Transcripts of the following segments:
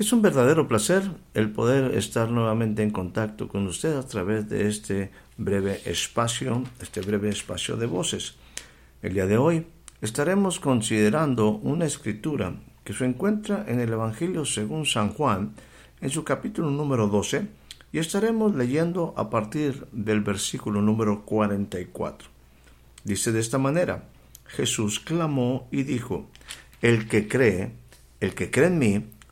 Es un verdadero placer el poder estar nuevamente en contacto con usted a través de este breve espacio, este breve espacio de voces. El día de hoy estaremos considerando una escritura que se encuentra en el Evangelio según San Juan, en su capítulo número 12, y estaremos leyendo a partir del versículo número 44. Dice de esta manera, Jesús clamó y dijo, El que cree, el que cree en mí,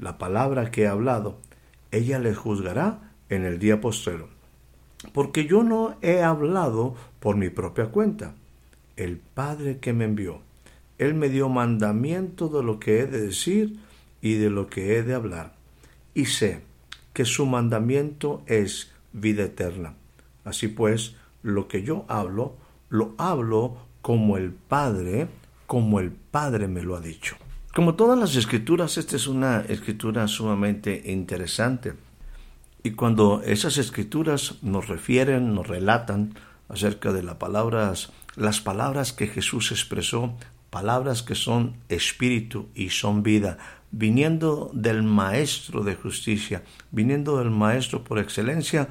la palabra que he hablado, ella le juzgará en el día postrero. Porque yo no he hablado por mi propia cuenta. El Padre que me envió, Él me dio mandamiento de lo que he de decir y de lo que he de hablar. Y sé que su mandamiento es vida eterna. Así pues, lo que yo hablo, lo hablo como el Padre, como el Padre me lo ha dicho. Como todas las escrituras, esta es una escritura sumamente interesante. Y cuando esas escrituras nos refieren, nos relatan acerca de las palabras, las palabras que Jesús expresó, palabras que son espíritu y son vida, viniendo del Maestro de justicia, viniendo del Maestro por excelencia,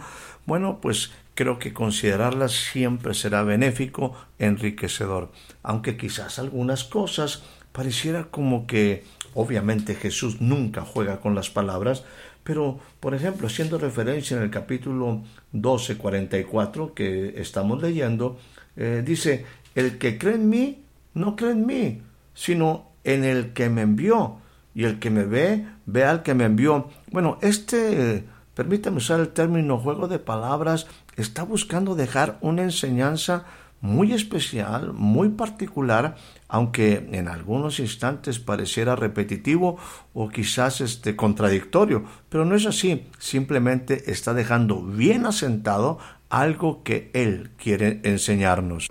bueno, pues creo que considerarlas siempre será benéfico, enriquecedor, aunque quizás algunas cosas pareciera como que obviamente Jesús nunca juega con las palabras, pero por ejemplo, haciendo referencia en el capítulo 12, 44 que estamos leyendo, eh, dice, el que cree en mí, no cree en mí, sino en el que me envió. Y el que me ve, ve al que me envió. Bueno, este, permítame usar el término juego de palabras, está buscando dejar una enseñanza muy especial, muy particular, aunque en algunos instantes pareciera repetitivo o quizás este contradictorio, pero no es así, simplemente está dejando bien asentado algo que él quiere enseñarnos.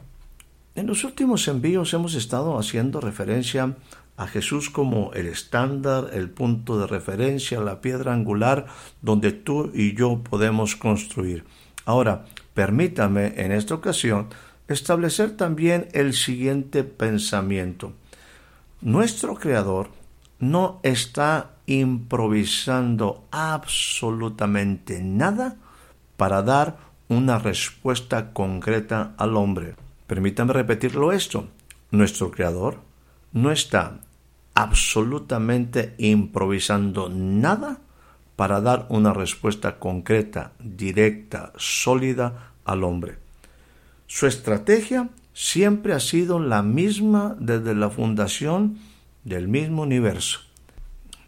En los últimos envíos hemos estado haciendo referencia a Jesús como el estándar, el punto de referencia, la piedra angular donde tú y yo podemos construir. Ahora, permítame en esta ocasión establecer también el siguiente pensamiento. Nuestro Creador no está improvisando absolutamente nada para dar una respuesta concreta al hombre. Permítame repetirlo esto. Nuestro Creador no está absolutamente improvisando nada para dar una respuesta concreta, directa, sólida al hombre. Su estrategia siempre ha sido la misma desde la fundación del mismo universo.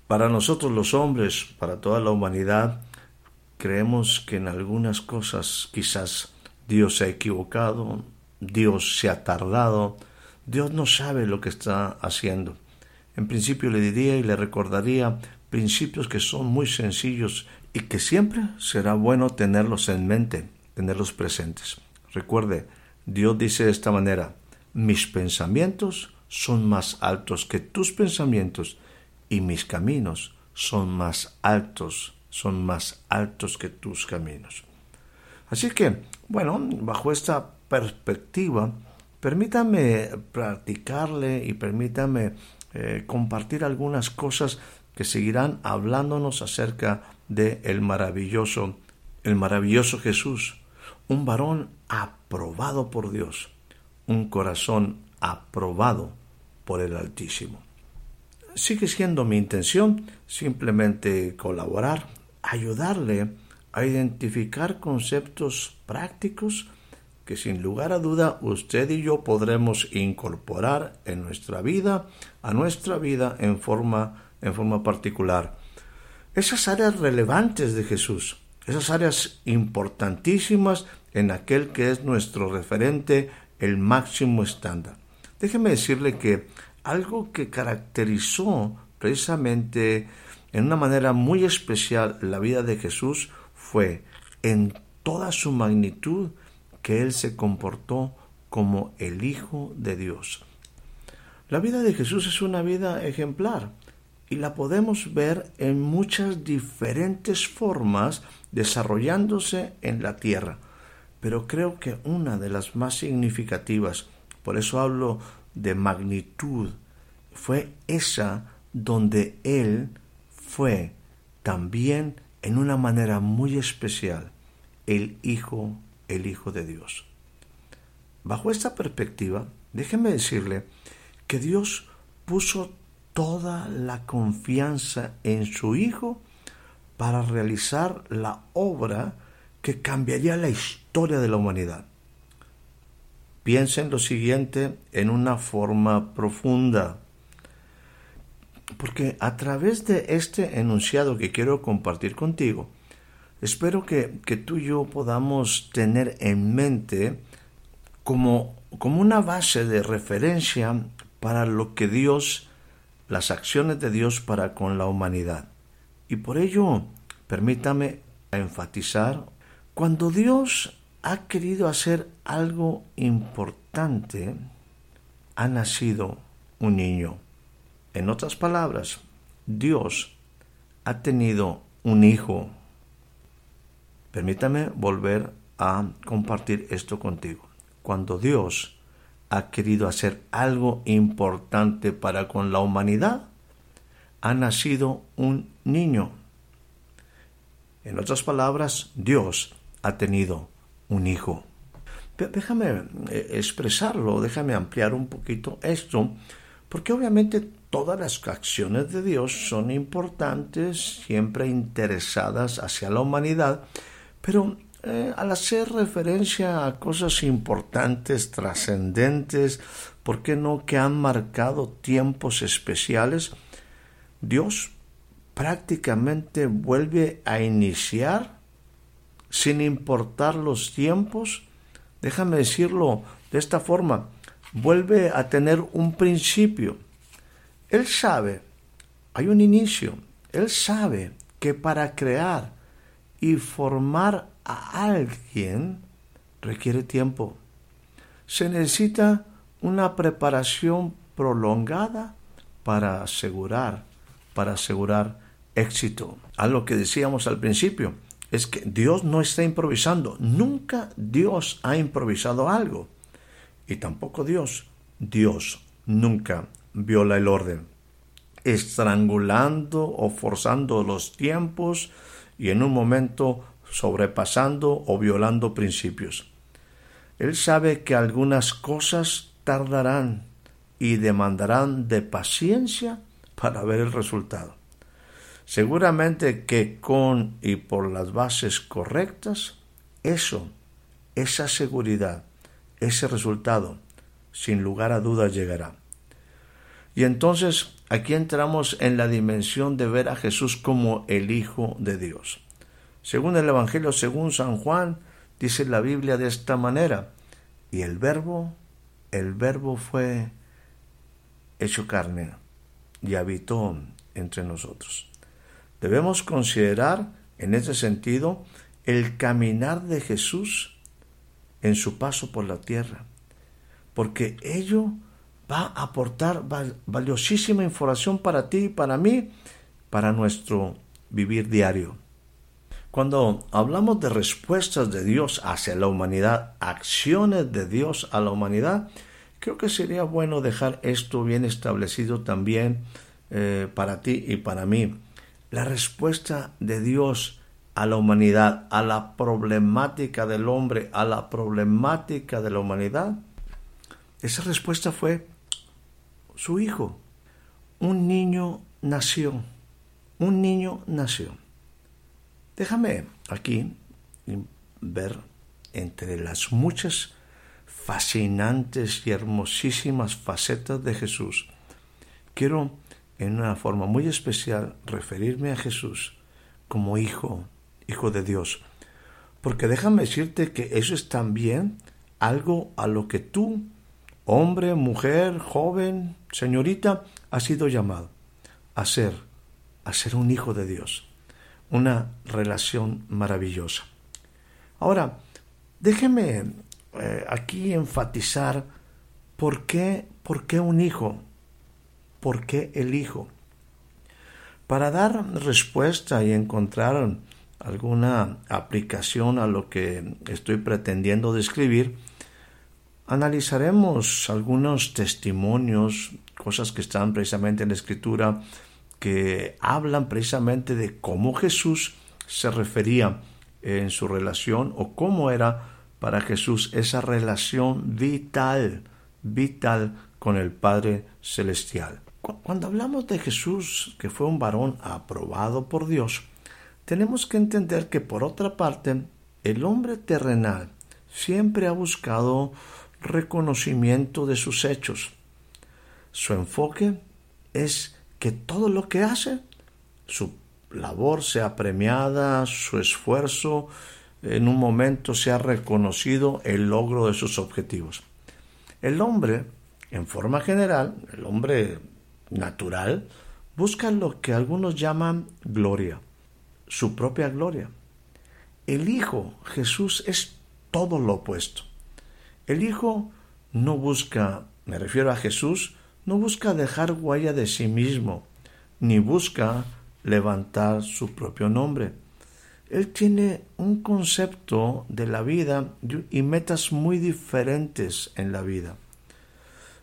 Para nosotros los hombres, para toda la humanidad, creemos que en algunas cosas quizás Dios se ha equivocado, Dios se ha tardado, Dios no sabe lo que está haciendo. En principio le diría y le recordaría principios que son muy sencillos y que siempre será bueno tenerlos en mente, tenerlos presentes. Recuerde, Dios dice de esta manera, mis pensamientos son más altos que tus pensamientos y mis caminos son más altos, son más altos que tus caminos. Así que, bueno, bajo esta perspectiva, permítame practicarle y permítame eh, compartir algunas cosas que seguirán hablándonos acerca de el maravilloso, el maravilloso Jesús, un varón aprobado por Dios, un corazón aprobado por el Altísimo. Sigue siendo mi intención simplemente colaborar, ayudarle a identificar conceptos prácticos que sin lugar a duda usted y yo podremos incorporar en nuestra vida, a nuestra vida en forma, en forma particular. Esas áreas relevantes de Jesús, esas áreas importantísimas en aquel que es nuestro referente, el máximo estándar. Déjeme decirle que algo que caracterizó precisamente en una manera muy especial la vida de Jesús fue en toda su magnitud que Él se comportó como el Hijo de Dios. La vida de Jesús es una vida ejemplar y la podemos ver en muchas diferentes formas desarrollándose en la tierra. Pero creo que una de las más significativas, por eso hablo de magnitud, fue esa donde Él fue también en una manera muy especial el Hijo, el Hijo de Dios. Bajo esta perspectiva, déjeme decirle que Dios puso toda la confianza en su Hijo para realizar la obra que cambiaría la historia de la humanidad. Piensa en lo siguiente en una forma profunda, porque a través de este enunciado que quiero compartir contigo, espero que, que tú y yo podamos tener en mente como, como una base de referencia para lo que Dios, las acciones de Dios para con la humanidad. Y por ello, permítame enfatizar, cuando Dios ha querido hacer algo importante, ha nacido un niño. En otras palabras, Dios ha tenido un hijo. Permítame volver a compartir esto contigo. Cuando Dios ha querido hacer algo importante para con la humanidad, ha nacido un niño. En otras palabras, Dios ha tenido un hijo. Déjame eh, expresarlo, déjame ampliar un poquito esto, porque obviamente todas las acciones de Dios son importantes, siempre interesadas hacia la humanidad, pero eh, al hacer referencia a cosas importantes, trascendentes, ¿por qué no que han marcado tiempos especiales? Dios prácticamente vuelve a iniciar sin importar los tiempos, déjame decirlo de esta forma, vuelve a tener un principio. Él sabe, hay un inicio, él sabe que para crear y formar a alguien requiere tiempo. Se necesita una preparación prolongada para asegurar, para asegurar éxito. A lo que decíamos al principio, es que Dios no está improvisando. Nunca Dios ha improvisado algo. Y tampoco Dios. Dios nunca viola el orden. Estrangulando o forzando los tiempos y en un momento sobrepasando o violando principios. Él sabe que algunas cosas tardarán y demandarán de paciencia para ver el resultado. Seguramente que con y por las bases correctas, eso, esa seguridad, ese resultado, sin lugar a dudas llegará. Y entonces aquí entramos en la dimensión de ver a Jesús como el Hijo de Dios. Según el Evangelio, según San Juan, dice la Biblia de esta manera, y el verbo, el verbo fue hecho carne y habitó entre nosotros. Debemos considerar en ese sentido el caminar de Jesús en su paso por la tierra, porque ello va a aportar valiosísima información para ti y para mí, para nuestro vivir diario. Cuando hablamos de respuestas de Dios hacia la humanidad, acciones de Dios a la humanidad, creo que sería bueno dejar esto bien establecido también eh, para ti y para mí. La respuesta de Dios a la humanidad, a la problemática del hombre, a la problemática de la humanidad? Esa respuesta fue su hijo. Un niño nació. Un niño nació. Déjame aquí ver entre las muchas fascinantes y hermosísimas facetas de Jesús. Quiero en una forma muy especial referirme a Jesús como hijo, hijo de Dios. Porque déjame decirte que eso es también algo a lo que tú, hombre, mujer, joven, señorita, has sido llamado a ser, a ser un hijo de Dios. Una relación maravillosa. Ahora, déjeme eh, aquí enfatizar por qué, por qué un hijo, por qué el hijo. Para dar respuesta y encontrar alguna aplicación a lo que estoy pretendiendo describir, analizaremos algunos testimonios, cosas que están precisamente en la escritura, que hablan precisamente de cómo Jesús se refería en su relación o cómo era para Jesús esa relación vital, vital con el Padre Celestial. Cuando hablamos de Jesús, que fue un varón aprobado por Dios, tenemos que entender que por otra parte, el hombre terrenal siempre ha buscado reconocimiento de sus hechos. Su enfoque es que todo lo que hace, su labor sea premiada, su esfuerzo en un momento sea reconocido el logro de sus objetivos. El hombre, en forma general, el hombre natural, busca lo que algunos llaman gloria, su propia gloria. El Hijo, Jesús, es todo lo opuesto. El Hijo no busca, me refiero a Jesús, no busca dejar huella de sí mismo, ni busca levantar su propio nombre. Él tiene un concepto de la vida y metas muy diferentes en la vida.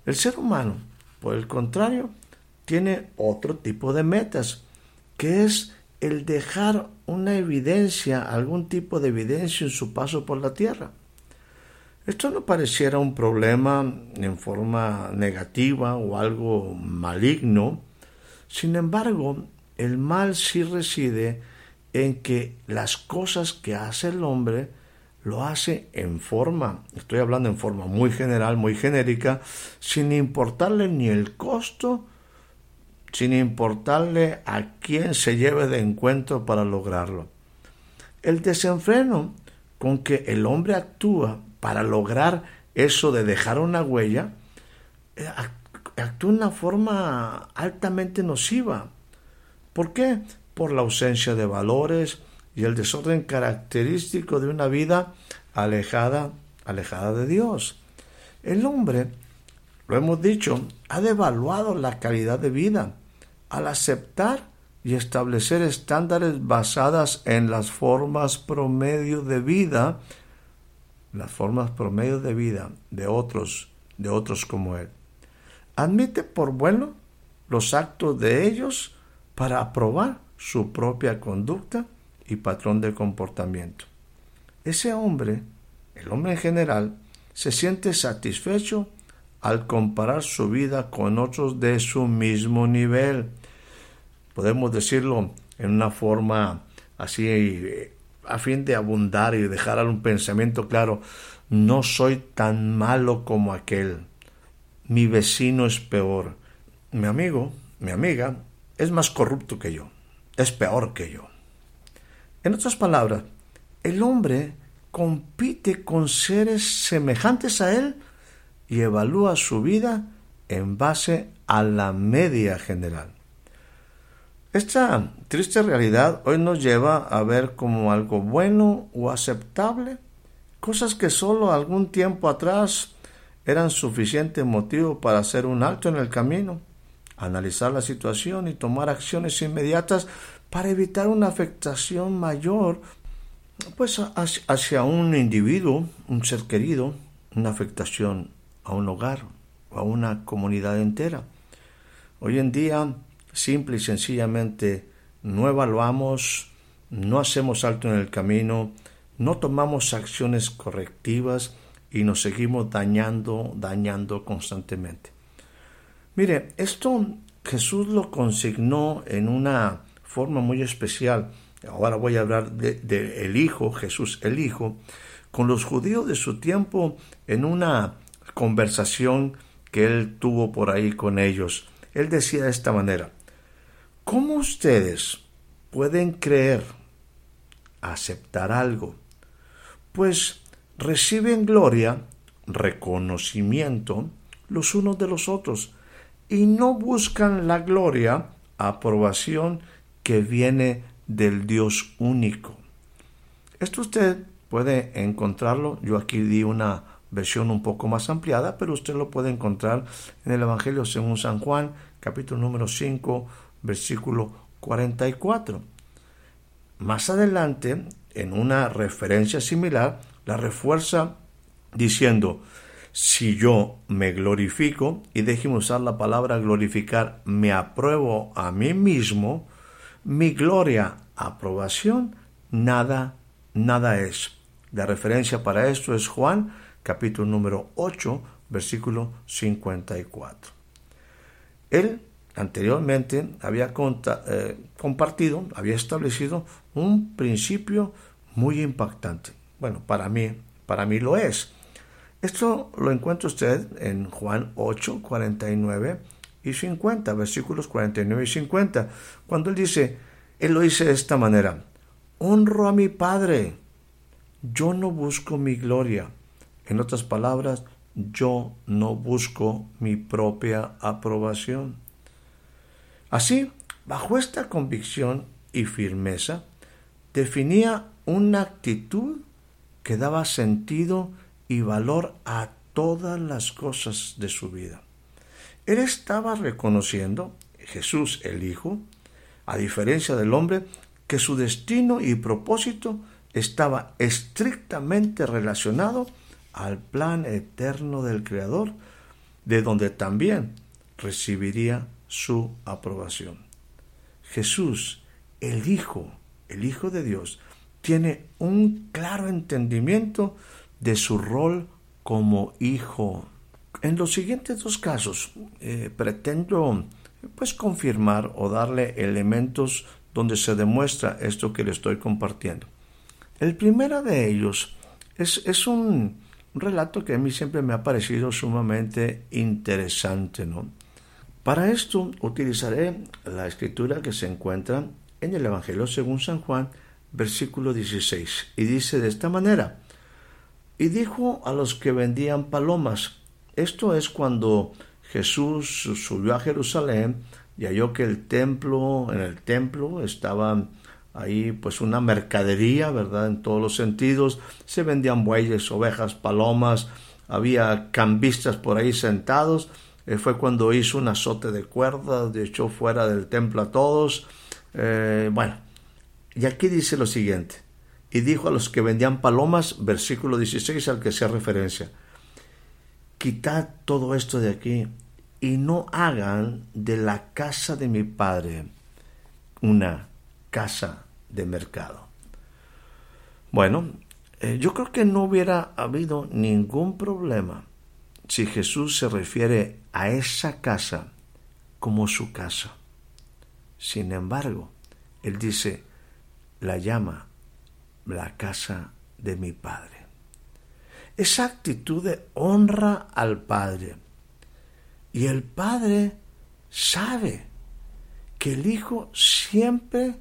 El ser humano, por el contrario, tiene otro tipo de metas, que es el dejar una evidencia, algún tipo de evidencia en su paso por la tierra. Esto no pareciera un problema en forma negativa o algo maligno, sin embargo, el mal sí reside en que las cosas que hace el hombre lo hace en forma, estoy hablando en forma muy general, muy genérica, sin importarle ni el costo, sin importarle a quién se lleve de encuentro para lograrlo. El desenfreno con que el hombre actúa para lograr eso de dejar una huella, eh, actúa de una forma altamente nociva. ¿Por qué? Por la ausencia de valores y el desorden característico de una vida alejada, alejada de Dios. El hombre, lo hemos dicho, ha devaluado la calidad de vida al aceptar y establecer estándares basadas en las formas promedio de vida, las formas promedio de vida de otros, de otros como él. Admite por bueno los actos de ellos para aprobar su propia conducta y patrón de comportamiento. Ese hombre, el hombre en general, se siente satisfecho al comparar su vida con otros de su mismo nivel. Podemos decirlo en una forma así eh, a fin de abundar y dejar un pensamiento claro, no soy tan malo como aquel. Mi vecino es peor. Mi amigo, mi amiga, es más corrupto que yo, es peor que yo. En otras palabras, el hombre compite con seres semejantes a él y evalúa su vida en base a la media general. Esta triste realidad hoy nos lleva a ver como algo bueno o aceptable cosas que solo algún tiempo atrás eran suficiente motivo para hacer un alto en el camino analizar la situación y tomar acciones inmediatas para evitar una afectación mayor pues hacia un individuo, un ser querido, una afectación a un hogar o a una comunidad entera. Hoy en día, simple y sencillamente, no evaluamos no hacemos alto en el camino, no tomamos acciones correctivas y nos seguimos dañando, dañando constantemente. Mire, esto Jesús lo consignó en una forma muy especial. Ahora voy a hablar del de, el Hijo, Jesús el Hijo, con los judíos de su tiempo en una conversación que él tuvo por ahí con ellos. Él decía de esta manera, ¿cómo ustedes pueden creer, aceptar algo? Pues reciben gloria, reconocimiento los unos de los otros y no buscan la gloria, aprobación que viene del Dios único. Esto usted puede encontrarlo, yo aquí di una versión un poco más ampliada, pero usted lo puede encontrar en el Evangelio según San Juan, capítulo número 5, versículo 44. Más adelante, en una referencia similar, la refuerza diciendo, si yo me glorifico, y déjeme usar la palabra glorificar, me apruebo a mí mismo, mi gloria, aprobación, nada, nada es. La referencia para esto es Juan capítulo número 8, versículo 54. Él anteriormente había eh, compartido, había establecido un principio muy impactante. Bueno, para mí, para mí lo es. Esto lo encuentra usted en Juan 8, 49 y 50, versículos 49 y 50, cuando él dice, él lo dice de esta manera, honro a mi Padre, yo no busco mi gloria, en otras palabras, yo no busco mi propia aprobación. Así, bajo esta convicción y firmeza, definía una actitud que daba sentido y valor a todas las cosas de su vida. Él estaba reconociendo, Jesús el Hijo, a diferencia del hombre, que su destino y propósito estaba estrictamente relacionado al plan eterno del Creador, de donde también recibiría su aprobación. Jesús, el Hijo, el Hijo de Dios, tiene un claro entendimiento de su rol como hijo. En los siguientes dos casos eh, pretendo pues confirmar o darle elementos donde se demuestra esto que le estoy compartiendo. El primero de ellos es, es un, un relato que a mí siempre me ha parecido sumamente interesante, ¿no? Para esto utilizaré la escritura que se encuentra en el Evangelio según San Juan, versículo 16, y dice de esta manera, y dijo a los que vendían palomas, esto es cuando Jesús subió a Jerusalén y halló que el templo, en el templo estaban ahí pues una mercadería, ¿verdad? En todos los sentidos. Se vendían bueyes, ovejas, palomas, había cambistas por ahí sentados. Eh, fue cuando hizo un azote de cuerdas, echó fuera del templo a todos. Eh, bueno, y aquí dice lo siguiente. Y dijo a los que vendían palomas, versículo 16 al que sea referencia, quitad todo esto de aquí y no hagan de la casa de mi padre una casa de mercado. Bueno, eh, yo creo que no hubiera habido ningún problema si Jesús se refiere a esa casa como su casa. Sin embargo, Él dice, la llama la casa de mi Padre. Esa actitud de honra al Padre. Y el Padre sabe que el Hijo siempre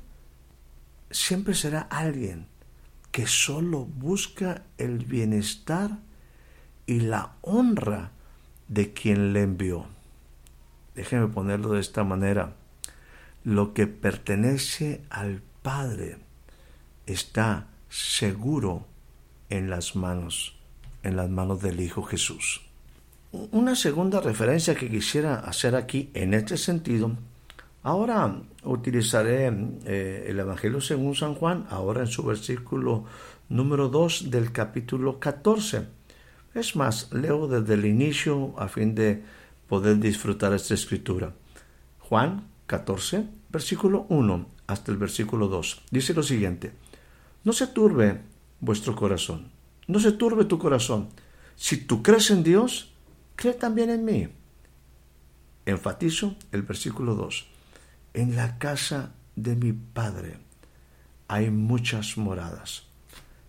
siempre será alguien que solo busca el bienestar y la honra de quien le envió. Déjeme ponerlo de esta manera. Lo que pertenece al Padre está seguro en las manos, en las manos del Hijo Jesús. Una segunda referencia que quisiera hacer aquí en este sentido Ahora utilizaré eh, el Evangelio según San Juan, ahora en su versículo número 2 del capítulo 14. Es más, leo desde el inicio a fin de poder disfrutar esta escritura. Juan 14, versículo 1 hasta el versículo 2. Dice lo siguiente, no se turbe vuestro corazón, no se turbe tu corazón. Si tú crees en Dios, cree también en mí. Enfatizo el versículo 2. En la casa de mi Padre hay muchas moradas.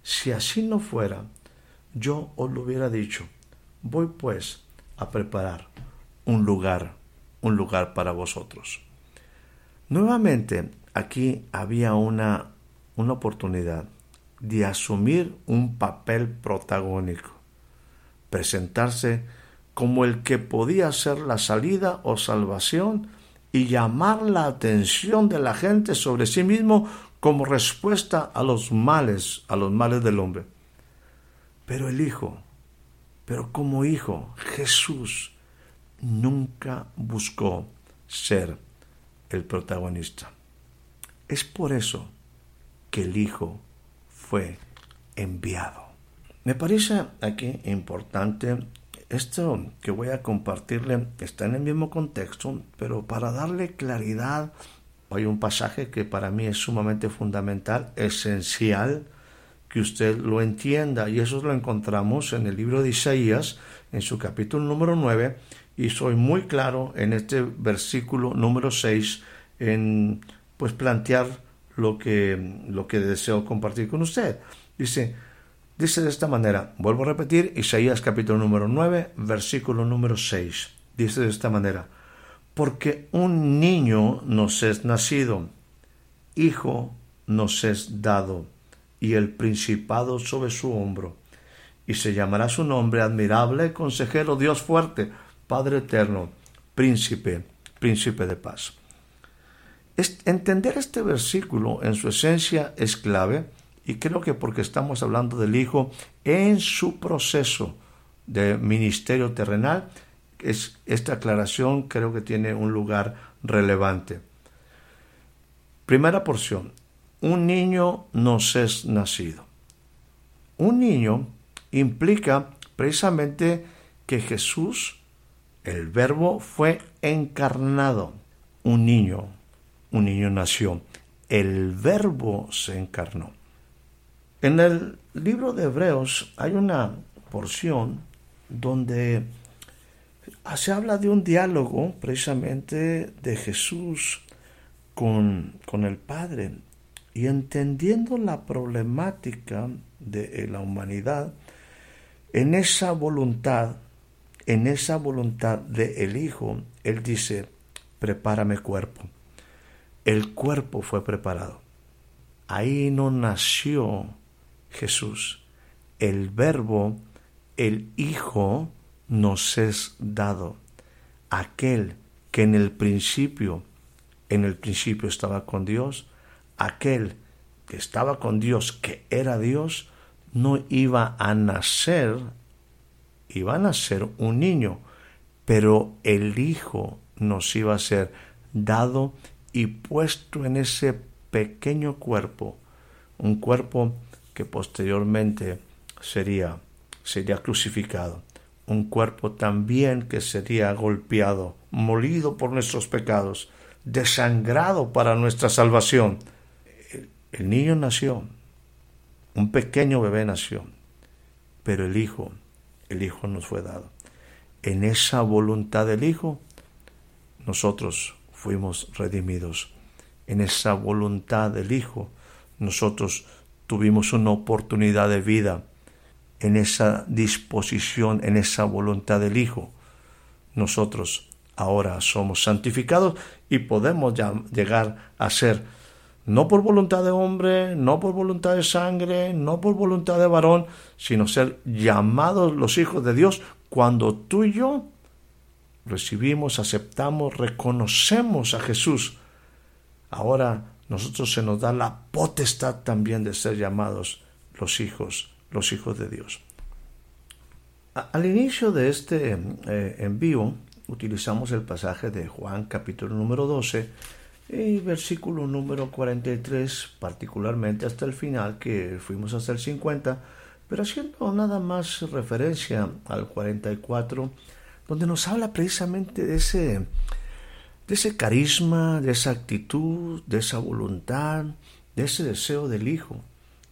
Si así no fuera, yo os lo hubiera dicho. Voy pues a preparar un lugar, un lugar para vosotros. Nuevamente, aquí había una, una oportunidad de asumir un papel protagónico, presentarse como el que podía ser la salida o salvación y llamar la atención de la gente sobre sí mismo como respuesta a los males, a los males del hombre. Pero el Hijo, pero como Hijo, Jesús nunca buscó ser el protagonista. Es por eso que el Hijo fue enviado. Me parece aquí importante esto que voy a compartirle está en el mismo contexto, pero para darle claridad hay un pasaje que para mí es sumamente fundamental, esencial, que usted lo entienda, y eso lo encontramos en el libro de Isaías, en su capítulo número 9, y soy muy claro en este versículo número 6 en pues plantear lo que, lo que deseo compartir con usted. Dice, Dice de esta manera, vuelvo a repetir, Isaías capítulo número 9, versículo número 6. Dice de esta manera, porque un niño nos es nacido, hijo nos es dado, y el principado sobre su hombro, y se llamará su nombre admirable, consejero, Dios fuerte, Padre eterno, príncipe, príncipe de paz. Entender este versículo en su esencia es clave y creo que porque estamos hablando del Hijo en su proceso de ministerio terrenal, es, esta aclaración creo que tiene un lugar relevante. Primera porción. Un niño nos es nacido. Un niño implica precisamente que Jesús, el verbo, fue encarnado. Un niño, un niño nació. El verbo se encarnó. En el libro de Hebreos hay una porción donde se habla de un diálogo precisamente de Jesús con, con el Padre y entendiendo la problemática de la humanidad, en esa voluntad, en esa voluntad del el Hijo, Él dice, prepárame cuerpo. El cuerpo fue preparado. Ahí no nació Jesús. El verbo, el Hijo, nos es dado. Aquel que en el principio, en el principio estaba con Dios, aquel que estaba con Dios, que era Dios, no iba a nacer, iba a nacer un niño, pero el Hijo nos iba a ser dado y puesto en ese pequeño cuerpo, un cuerpo que posteriormente sería, sería crucificado, un cuerpo también que sería golpeado, molido por nuestros pecados, desangrado para nuestra salvación. El, el niño nació, un pequeño bebé nació, pero el Hijo, el Hijo nos fue dado. En esa voluntad del Hijo, nosotros fuimos redimidos. En esa voluntad del Hijo, nosotros tuvimos una oportunidad de vida en esa disposición, en esa voluntad del Hijo. Nosotros ahora somos santificados y podemos llegar a ser, no por voluntad de hombre, no por voluntad de sangre, no por voluntad de varón, sino ser llamados los hijos de Dios cuando tú y yo recibimos, aceptamos, reconocemos a Jesús. Ahora nosotros se nos da la potestad también de ser llamados los hijos, los hijos de Dios. Al inicio de este eh, envío utilizamos el pasaje de Juan capítulo número 12 y versículo número 43 particularmente hasta el final que fuimos hasta el 50 pero haciendo nada más referencia al 44 donde nos habla precisamente de ese de ese carisma, de esa actitud, de esa voluntad, de ese deseo del Hijo,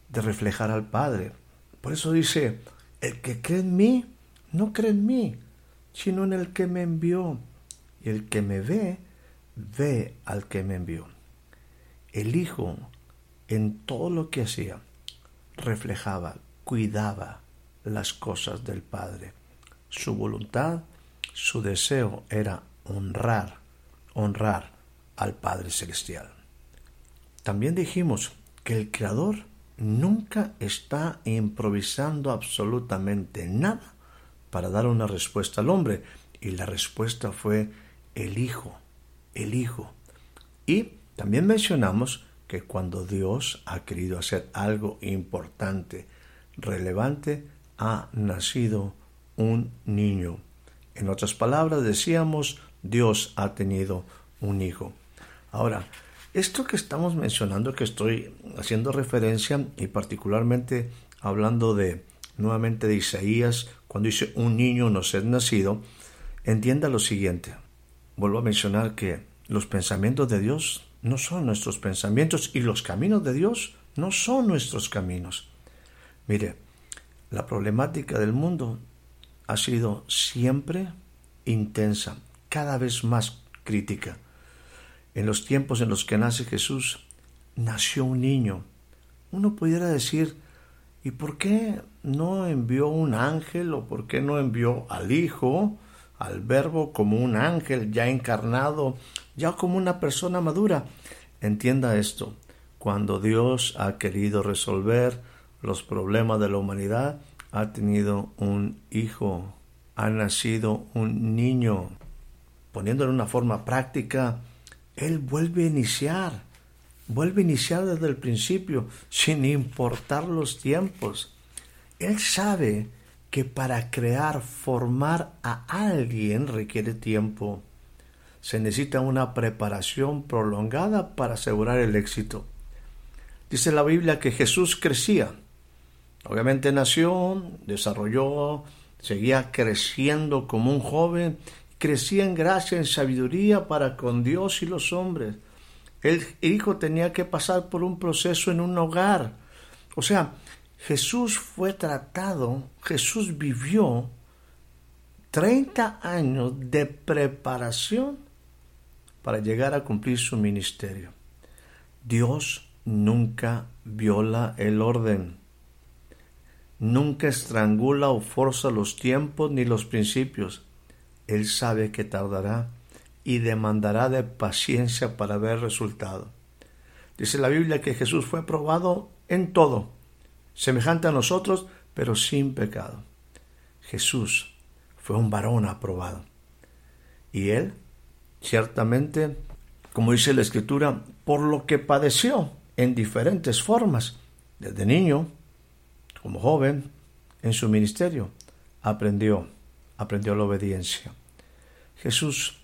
de reflejar al Padre. Por eso dice, el que cree en mí, no cree en mí, sino en el que me envió. Y el que me ve, ve al que me envió. El Hijo, en todo lo que hacía, reflejaba, cuidaba las cosas del Padre. Su voluntad, su deseo era honrar, honrar al Padre Celestial. También dijimos que el Creador nunca está improvisando absolutamente nada para dar una respuesta al hombre. Y la respuesta fue el Hijo, el Hijo. Y también mencionamos que cuando Dios ha querido hacer algo importante, relevante, ha nacido un niño. En otras palabras, decíamos, Dios ha tenido un hijo. Ahora, esto que estamos mencionando, que estoy haciendo referencia y particularmente hablando de nuevamente de Isaías, cuando dice un niño no ser nacido, entienda lo siguiente. Vuelvo a mencionar que los pensamientos de Dios no son nuestros pensamientos y los caminos de Dios no son nuestros caminos. Mire, la problemática del mundo ha sido siempre intensa, cada vez más crítica en los tiempos en los que nace Jesús, nació un niño. Uno pudiera decir, ¿y por qué no envió un ángel o por qué no envió al Hijo, al Verbo como un ángel ya encarnado, ya como una persona madura? Entienda esto, cuando Dios ha querido resolver los problemas de la humanidad, ha tenido un hijo, ha nacido un niño. Poniéndolo en una forma práctica, él vuelve a iniciar, vuelve a iniciar desde el principio, sin importar los tiempos. Él sabe que para crear, formar a alguien requiere tiempo. Se necesita una preparación prolongada para asegurar el éxito. Dice la Biblia que Jesús crecía. Obviamente nació, desarrolló, seguía creciendo como un joven crecía en gracia, en sabiduría para con Dios y los hombres. El hijo tenía que pasar por un proceso en un hogar. O sea, Jesús fue tratado, Jesús vivió 30 años de preparación para llegar a cumplir su ministerio. Dios nunca viola el orden, nunca estrangula o forza los tiempos ni los principios. Él sabe que tardará y demandará de paciencia para ver resultado. Dice la Biblia que Jesús fue probado en todo, semejante a nosotros, pero sin pecado. Jesús fue un varón aprobado. Y él, ciertamente, como dice la Escritura, por lo que padeció en diferentes formas, desde niño, como joven, en su ministerio, aprendió aprendió la obediencia. Jesús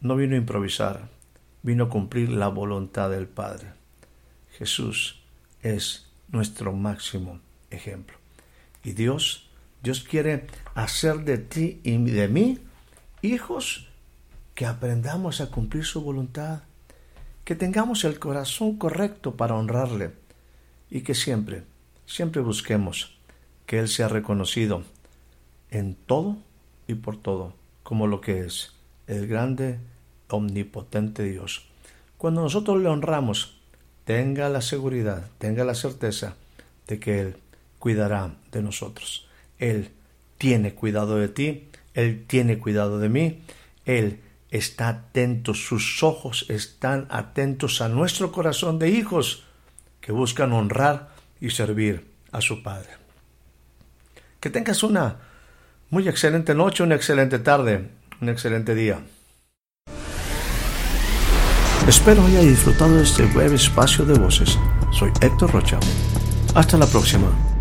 no vino a improvisar, vino a cumplir la voluntad del Padre. Jesús es nuestro máximo ejemplo. Y Dios, Dios quiere hacer de ti y de mí hijos que aprendamos a cumplir su voluntad, que tengamos el corazón correcto para honrarle y que siempre, siempre busquemos que Él sea reconocido en todo y por todo, como lo que es el grande, omnipotente Dios. Cuando nosotros le honramos, tenga la seguridad, tenga la certeza de que Él cuidará de nosotros. Él tiene cuidado de ti, Él tiene cuidado de mí, Él está atento, sus ojos están atentos a nuestro corazón de hijos que buscan honrar y servir a su Padre. Que tengas una muy excelente noche, una excelente tarde, un excelente día. Espero haya disfrutado de este breve espacio de voces. Soy Héctor Rocha. Hasta la próxima.